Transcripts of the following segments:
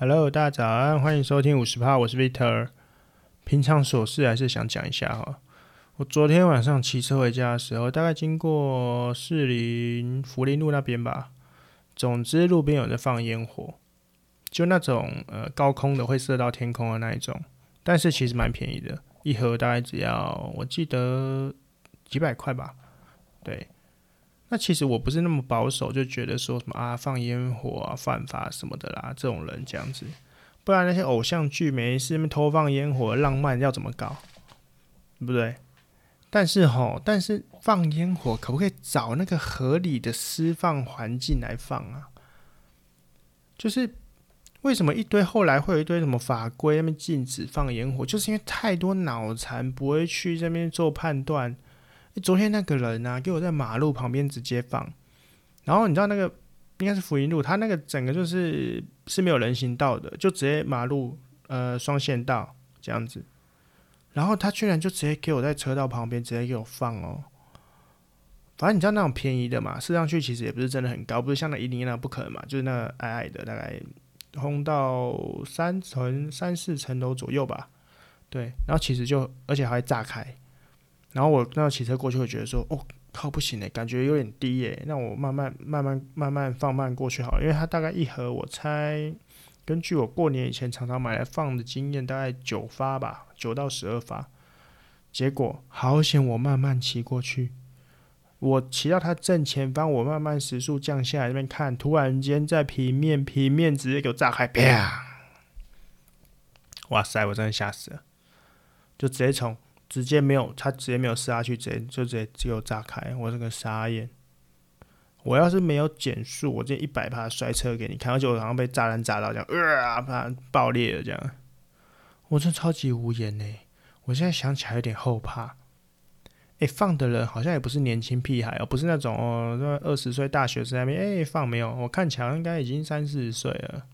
Hello，大家早安，欢迎收听五十趴，我是 Victor。平常琐事还是想讲一下哈。我昨天晚上骑车回家的时候，大概经过士林福林路那边吧。总之，路边有人放烟火，就那种呃高空的会射到天空的那一种，但是其实蛮便宜的，一盒大概只要我记得几百块吧。对。那其实我不是那么保守，就觉得说什么啊放烟火啊犯法什么的啦，这种人这样子，不然那些偶像剧没事那偷放烟火浪漫要怎么搞，对不对？但是吼，但是放烟火可不可以找那个合理的释放环境来放啊？就是为什么一堆后来会有一堆什么法规那边禁止放烟火，就是因为太多脑残不会去这边做判断。昨天那个人呢、啊，给我在马路旁边直接放，然后你知道那个应该是福音路，他那个整个就是是没有人行道的，就直接马路呃双线道这样子，然后他居然就直接给我在车道旁边直接给我放哦，反正你知道那种便宜的嘛，试上去其实也不是真的很高，不是像那一零一那不可能嘛，就是那矮矮的，大概轰到三层三四层楼左右吧，对，然后其实就而且还会炸开。然后我那骑车过去，会觉得说：“哦，靠，不行诶，感觉有点低诶。那我慢慢、慢慢、慢慢放慢过去好了，因为它大概一盒，我猜根据我过年以前常常买来放的经验，大概九发吧，九到十二发。结果好险，我慢慢骑过去，我骑到它正前方，我慢慢时速降下来那边看，突然间在平面平面直接给我炸开，啪！哇塞，我真的吓死了，就直接从。直接没有，他直接没有射下去，直接就直接只有炸开，我这个傻眼。我要是没有减速，我这一百趴摔车给你看，而且我好像被炸弹炸到这样，呃，怕爆裂了这样。我真超级无言呢，我现在想起来有点后怕。哎，放的人好像也不是年轻屁孩哦，不是那种哦，二十岁大学生那边哎放没有，我看起来应该已经三四十岁了。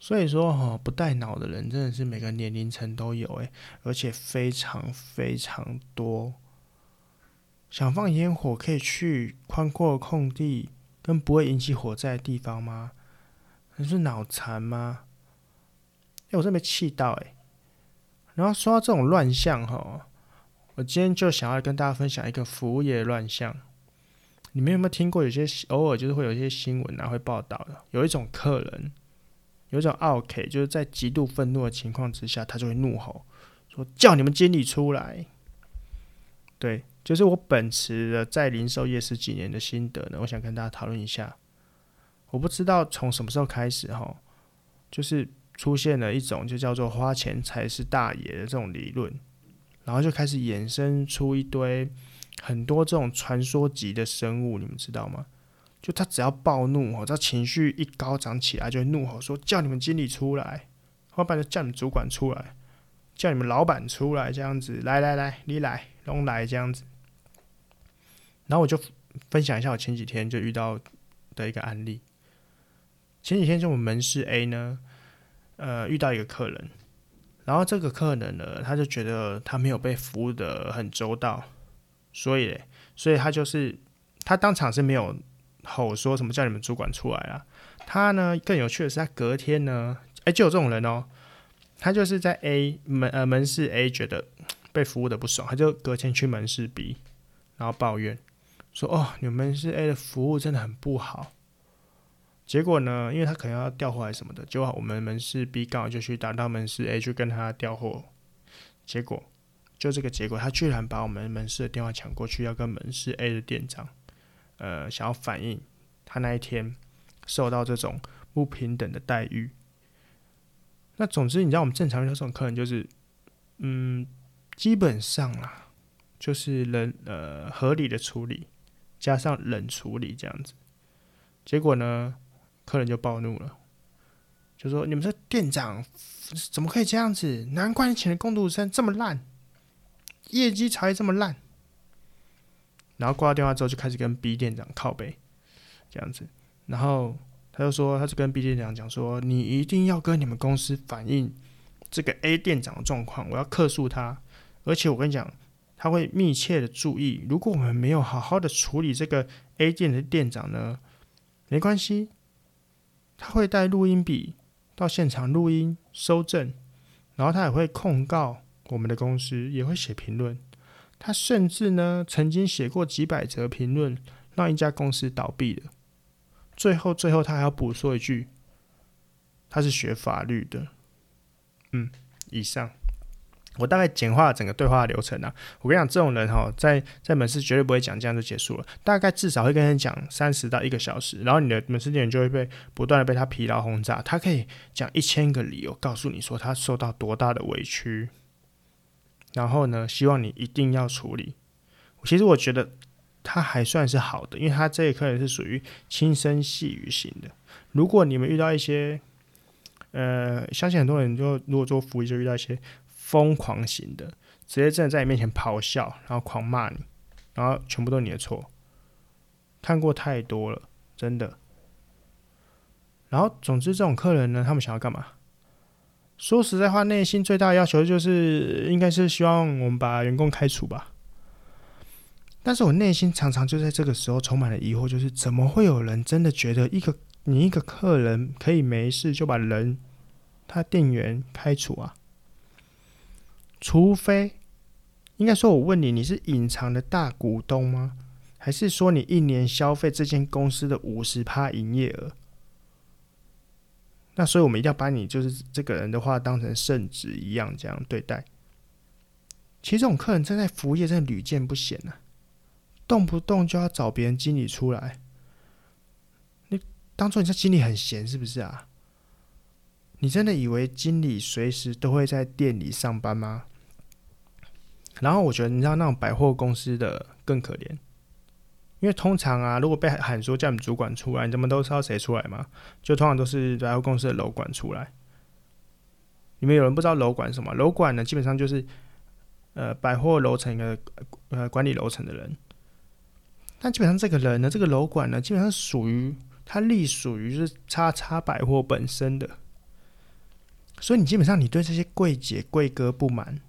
所以说哈，不带脑的人真的是每个年龄层都有诶，而且非常非常多。想放烟火可以去宽阔的空地跟不会引起火灾的地方吗？你是脑残吗？哎，我真没气到诶。然后说到这种乱象哈，我今天就想要跟大家分享一个服务业乱象。你们有没有听过？有些偶尔就是会有一些新闻啊会报道的，有一种客人。有一种 OK，，就是在极度愤怒的情况之下，他就会怒吼说：“叫你们经理出来！”对，就是我秉持了在零售业十几年的心得呢，我想跟大家讨论一下。我不知道从什么时候开始哈，就是出现了一种就叫做“花钱才是大爷”的这种理论，然后就开始衍生出一堆很多这种传说级的生物，你们知道吗？就他只要暴怒哦，他情绪一高涨起来，就会怒吼说：“叫你们经理出来，或者叫你们主管出来，叫你们老板出来，这样子，来来来，你来，拢来这样子。”然后我就分享一下我前几天就遇到的一个案例。前几天就我们门市 A 呢，呃，遇到一个客人，然后这个客人呢，他就觉得他没有被服务的很周到，所以，所以他就是他当场是没有。吼说什么叫你们主管出来啊？他呢，更有趣的是，他隔天呢，哎、就有这种人哦。他就是在 A 门呃门市 A 觉得被服务的不爽，他就隔天去门市 B，然后抱怨说：“哦，你们门市 A 的服务真的很不好。”结果呢，因为他可能要调货还是什么的，结果我们门市 B 刚好就去打到门市 A 去跟他调货，结果就这个结果，他居然把我们门市的电话抢过去，要跟门市 A 的店长。呃，想要反映他那一天受到这种不平等的待遇。那总之，你知道我们正常遇到这种客人，就是嗯，基本上啦，就是冷呃合理的处理，加上冷处理这样子。结果呢，客人就暴怒了，就说：“你们这店长怎么可以这样子？难怪你请的工读生这么烂，业绩才会这么烂。”然后挂掉电话之后，就开始跟 B 店长靠背，这样子。然后他就说，他就跟 B 店长讲说：“你一定要跟你们公司反映这个 A 店长的状况，我要客诉他。而且我跟你讲，他会密切的注意，如果我们没有好好的处理这个 A 店的店长呢，没关系，他会带录音笔到现场录音、收证，然后他也会控告我们的公司，也会写评论。他甚至呢，曾经写过几百则评论，让一家公司倒闭了。最后，最后他还要补说一句，他是学法律的。嗯，以上。我大概简化了整个对话流程啊，我跟你讲，这种人哈，在在门市绝对不会讲这样就结束了，大概至少会跟你讲三十到一个小时，然后你的门市店就会被不断的被他疲劳轰炸，他可以讲一千个理由告诉你说他受到多大的委屈，然后呢，希望你一定要处理。其实我觉得他还算是好的，因为他这一客人是属于轻声细语型的。如果你们遇到一些，呃，相信很多人就如果做服务就遇到一些。疯狂型的，直接真的在你面前咆哮，然后狂骂你，然后全部都是你的错。看过太多了，真的。然后，总之，这种客人呢，他们想要干嘛？说实在话，内心最大的要求就是，应该是希望我们把员工开除吧。但是我内心常常就在这个时候充满了疑惑，就是怎么会有人真的觉得一个你一个客人可以没事就把人他店员开除啊？除非，应该说，我问你，你是隐藏的大股东吗？还是说你一年消费这间公司的五十趴营业额？那所以我们一定要把你就是这个人的话当成圣旨一样这样对待。其实这种客人真在服务业真的屡见不鲜呐，动不动就要找别人经理出来。你当初你在经理很闲是不是啊？你真的以为经理随时都会在店里上班吗？然后我觉得，你知道那种百货公司的更可怜，因为通常啊，如果被喊说叫你们主管出来，你们都知道谁出来吗？就通常都是百货公司的楼管出来。你们有人不知道楼管什么？楼管呢，基本上就是呃百货楼层的呃管理楼层的人。但基本上这个人呢，这个楼管呢，基本上属于他隶属于是叉叉百货本身的。所以你基本上你对这些柜姐柜哥不满，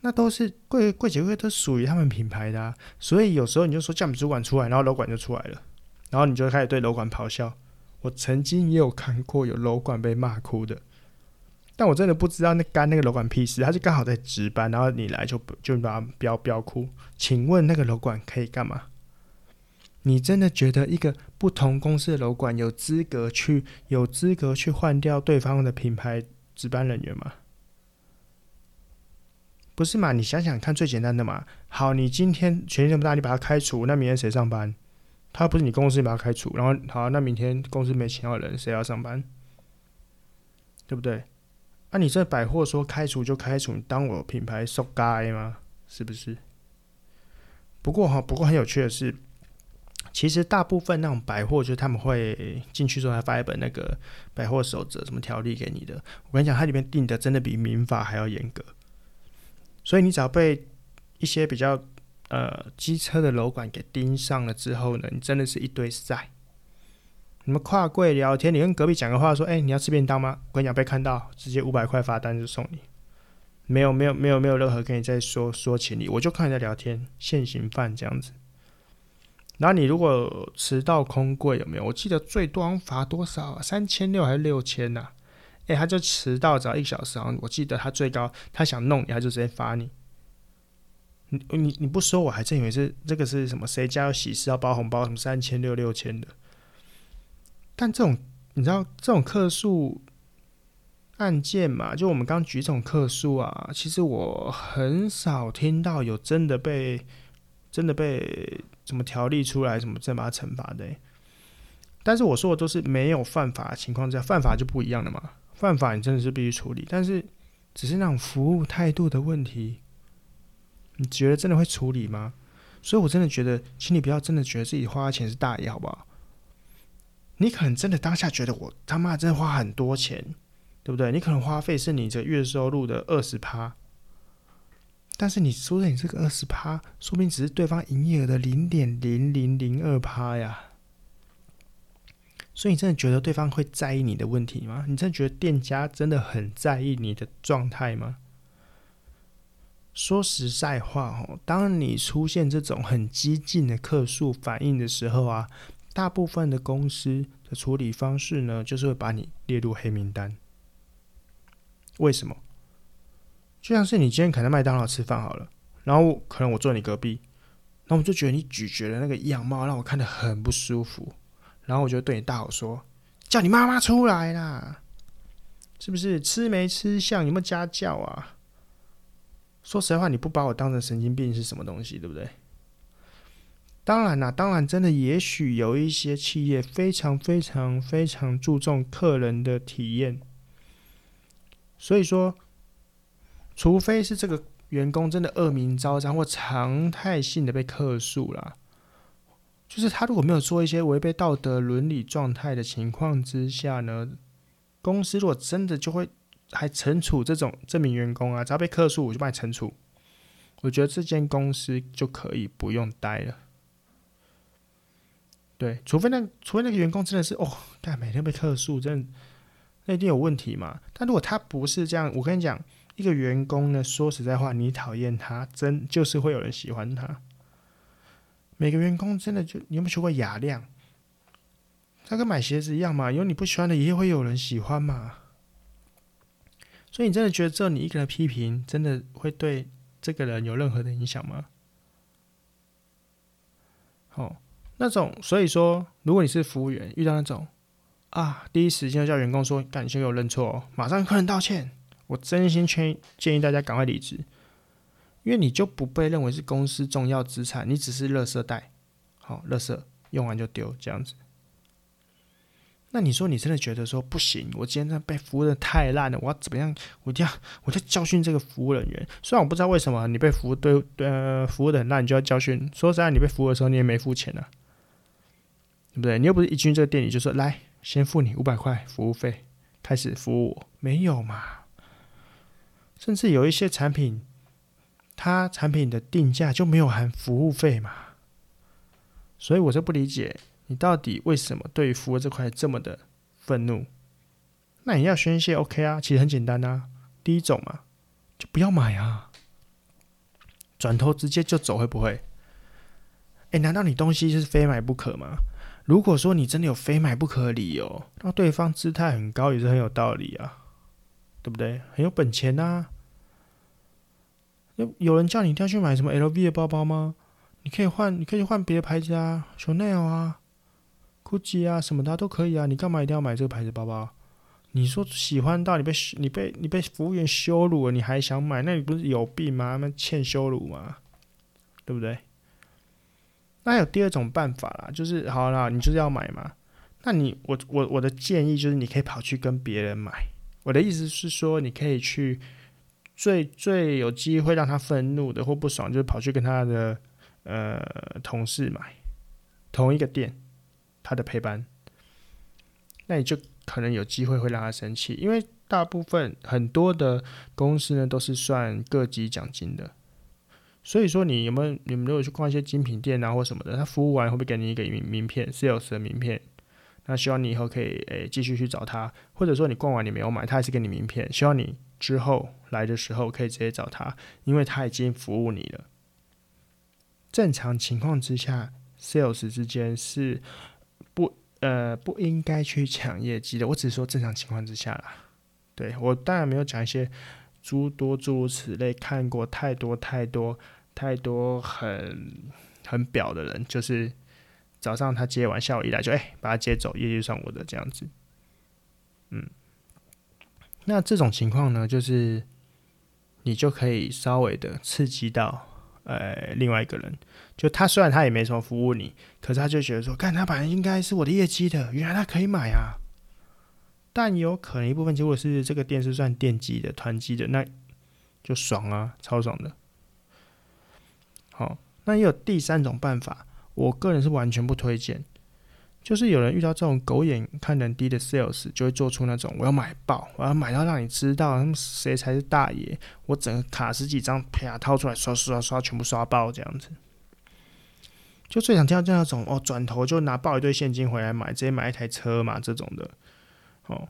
那都是柜柜姐柜都属于他们品牌的啊。所以有时候你就说叫你们主管出来，然后楼管就出来了，然后你就开始对楼管咆哮。我曾经也有看过有楼管被骂哭的，但我真的不知道那干那个楼管屁事，他就刚好在值班，然后你来就就把他飙飙哭。请问那个楼管可以干嘛？你真的觉得一个不同公司的楼管有资格去有资格去换掉对方的品牌值班人员吗？不是嘛？你想想看，最简单的嘛。好，你今天权力这么大，你把他开除，那明天谁上班？他不是你公司，你把他开除，然后好，那明天公司没请到人，谁要上班？对不对？啊，你这百货说开除就开除，你当我品牌受该吗？是不是？不过哈，不过很有趣的是。其实大部分那种百货，就是他们会进去之后还发一本那个百货守则、什么条例给你的。我跟你讲，它里面定的真的比民法还要严格。所以你只要被一些比较呃机车的楼管给盯上了之后呢，你真的是一堆债。你们跨柜聊天，你跟隔壁讲个话说：“哎，你要吃便当吗？”我跟你讲，被看到直接五百块罚单就送你。没有没有没有没有任何跟你在说说情理，我就看你在聊天，现行犯这样子。然后你如果迟到空柜有没有？我记得最多罚多少啊？三千六还是六千呐？诶，他就迟到只要一小时，我记得他最高他想弄你，他就直接罚你。你你你不说我还真以为是这个是什么？谁家有喜事要包红包？什么三千六六千的？但这种你知道这种客诉案件嘛？就我们刚举这种客诉啊，其实我很少听到有真的被真的被。什么条例出来，什么再把它惩罚的？但是我说的都是没有犯法情况下，犯法就不一样了嘛。犯法你真的是必须处理，但是只是那种服务态度的问题，你觉得真的会处理吗？所以我真的觉得，请你不要真的觉得自己花钱是大爷，好不好？你可能真的当下觉得我他妈真的花很多钱，对不对？你可能花费是你这月收入的二十趴。但是你说的你这个二十趴，说不定只是对方营业额的零点零零零二趴呀。所以你真的觉得对方会在意你的问题吗？你真的觉得店家真的很在意你的状态吗？说实在话哦，当你出现这种很激进的客诉反应的时候啊，大部分的公司的处理方式呢，就是会把你列入黑名单。为什么？就像是你今天可能麦当劳吃饭好了，然后可能我坐你隔壁，那我就觉得你咀嚼的那个样貌让我看得很不舒服，然后我就对你大吼说：“叫你妈妈出来啦！是不是吃没吃相？有没有家教啊？”说实话，你不把我当成神经病是什么东西，对不对？当然啦，当然真的，也许有一些企业非常非常非常注重客人的体验，所以说。除非是这个员工真的恶名昭彰或常态性的被客诉啦，就是他如果没有做一些违背道德伦理状态的情况之下呢，公司如果真的就会还惩处这种这名员工啊，只要被客诉我就帮你惩处，我觉得这间公司就可以不用待了。对，除非那除非那个员工真的是哦，但每天被客诉，真的那一定有问题嘛。但如果他不是这样，我跟你讲。一个员工呢，说实在话，你讨厌他，真就是会有人喜欢他。每个员工真的就，你有没有学过雅量？他跟买鞋子一样嘛，有你不喜欢的，也会有人喜欢嘛。所以你真的觉得只有你一个人批评，真的会对这个人有任何的影响吗？哦，那种，所以说，如果你是服务员，遇到那种啊，第一时间就叫员工说，赶紧给我认错哦，马上跟客人道歉。我真心劝建议大家赶快离职，因为你就不被认为是公司重要资产，你只是垃圾袋，好，垃圾用完就丢这样子。那你说你真的觉得说不行，我今天被服务的太烂了，我要怎么样？我一定要，我就教训这个服务人员。虽然我不知道为什么你被服务对呃服务的很烂，你就要教训。说实在，你被服务的时候你也没付钱啊，对不对？你又不是一进这个店里就说来先付你五百块服务费，开始服务我，没有嘛？甚至有一些产品，它产品的定价就没有含服务费嘛，所以我就不理解你到底为什么对于服务这块这么的愤怒。那你要宣泄 OK 啊，其实很简单啊，第一种嘛，就不要买啊，转头直接就走会不会？哎，难道你东西是非买不可吗？如果说你真的有非买不可的理由，那对方姿态很高也是很有道理啊。对不对？很有本钱呐、啊！有有人叫你一定要去买什么 LV 的包包吗？你可以换，你可以换别的牌子啊，Chanel 啊，Gucci 啊，什么的都可以啊。你干嘛一定要买这个牌子包包？你说喜欢到你被你被你被服务员羞辱了，你还想买？那你不是有病吗？那欠羞辱吗？对不对？那有第二种办法啦，就是好啦，你就是要买嘛。那你我我我的建议就是，你可以跑去跟别人买。我的意思是说，你可以去最最有机会让他愤怒的或不爽，就是跑去跟他的呃同事买同一个店他的配班，那你就可能有机会会让他生气，因为大部分很多的公司呢都是算各级奖金的，所以说你有没有你们如果去逛一些精品店啊或什么的，他服务完会不会给你一个名名片，sales 的名片？那希望你以后可以诶继续去找他，或者说你逛完你没有买，他还是给你名片。希望你之后来的时候可以直接找他，因为他已经服务你了。正常情况之下，sales 之间是不呃不应该去抢业绩的。我只是说正常情况之下啦。对，我当然没有讲一些诸多诸如此类，看过太多太多太多很很婊的人，就是。早上他接完，下午一来就哎、把他接走，业绩算我的这样子。嗯，那这种情况呢，就是你就可以稍微的刺激到呃另外一个人，就他虽然他也没什么服务你，可是他就觉得说，看他本来应该是我的业绩的，原来他可以买啊。但有可能一部分结果是这个店是算店级的团级的，那就爽啊，超爽的。好，那也有第三种办法。我个人是完全不推荐，就是有人遇到这种狗眼看人低的 sales，就会做出那种我要买爆，我要买到让你知道他们谁才是大爷，我整个卡十几张啪掏出来刷刷刷刷全部刷爆这样子。就最想听到这样那种哦，转头就拿爆一堆现金回来买，直接买一台车嘛这种的。哦，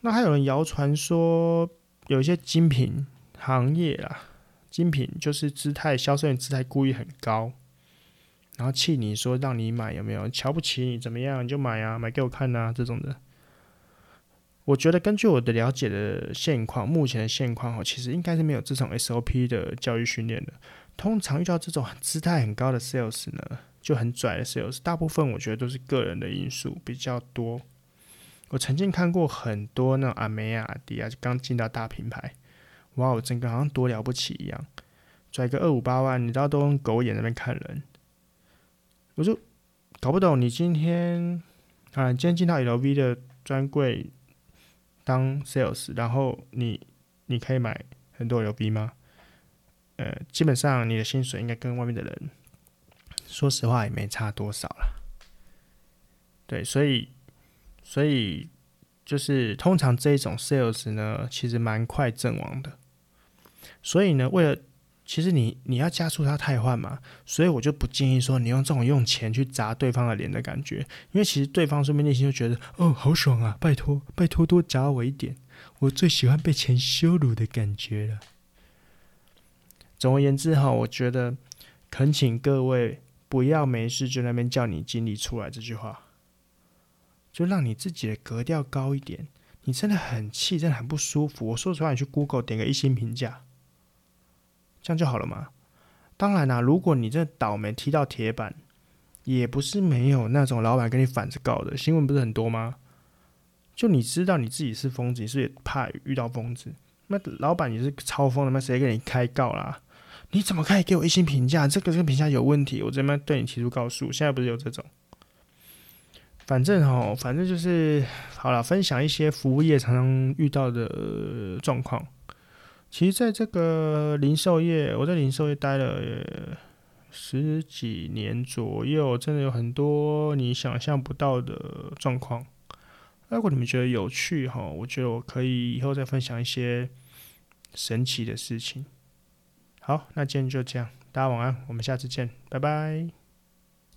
那还有人谣传说有一些精品行业啊，精品就是姿态销售员姿态故意很高。然后气你说让你买有没有？瞧不起你怎么样？你就买啊，买给我看啊，这种的。我觉得根据我的了解的现况，目前的现况哦，其实应该是没有这种 SOP 的教育训练的。通常遇到这种姿态很高的 sales 呢，就很拽的 sales，大部分我觉得都是个人的因素比较多。我曾经看过很多那种阿美亚迪啊，就刚进到大品牌，哇，我整个好像多了不起一样，拽个二五八万，你知道都用狗眼那边看人。我就搞不懂，你今天啊，今天进到 LV 的专柜。当 sales，然后你你可以买很多 LV 吗？呃，基本上你的薪水应该跟外面的人，说实话也没差多少了。对，所以所以就是通常这一种 sales 呢，其实蛮快阵亡的。所以呢，为了其实你你要加速他汰换嘛，所以我就不建议说你用这种用钱去砸对方的脸的感觉，因为其实对方说不定内心就觉得哦，好爽啊，拜托拜托多砸我一点，我最喜欢被钱羞辱的感觉了。总而言之哈，我觉得恳请各位不要没事就那边叫你经理出来这句话，就让你自己的格调高一点。你真的很气，真的很不舒服。我说实话，你去 Google 点个一星评价。这样就好了嘛？当然啦、如果你这倒霉踢到铁板，也不是没有那种老板跟你反着告的新闻，不是很多吗？就你知道你自己是疯子，你是也怕遇到疯子，那老板也是超疯的，那谁给你开告啦？你怎么可以给我一星评价？这个这个评价有问题，我这边对你提出告诉。现在不是有这种？反正哦，反正就是好了，分享一些服务业常常遇到的状况。其实，在这个零售业，我在零售业待了十几年左右，真的有很多你想象不到的状况。如果你们觉得有趣哈，我觉得我可以以后再分享一些神奇的事情。好，那今天就这样，大家晚安，我们下次见，拜拜。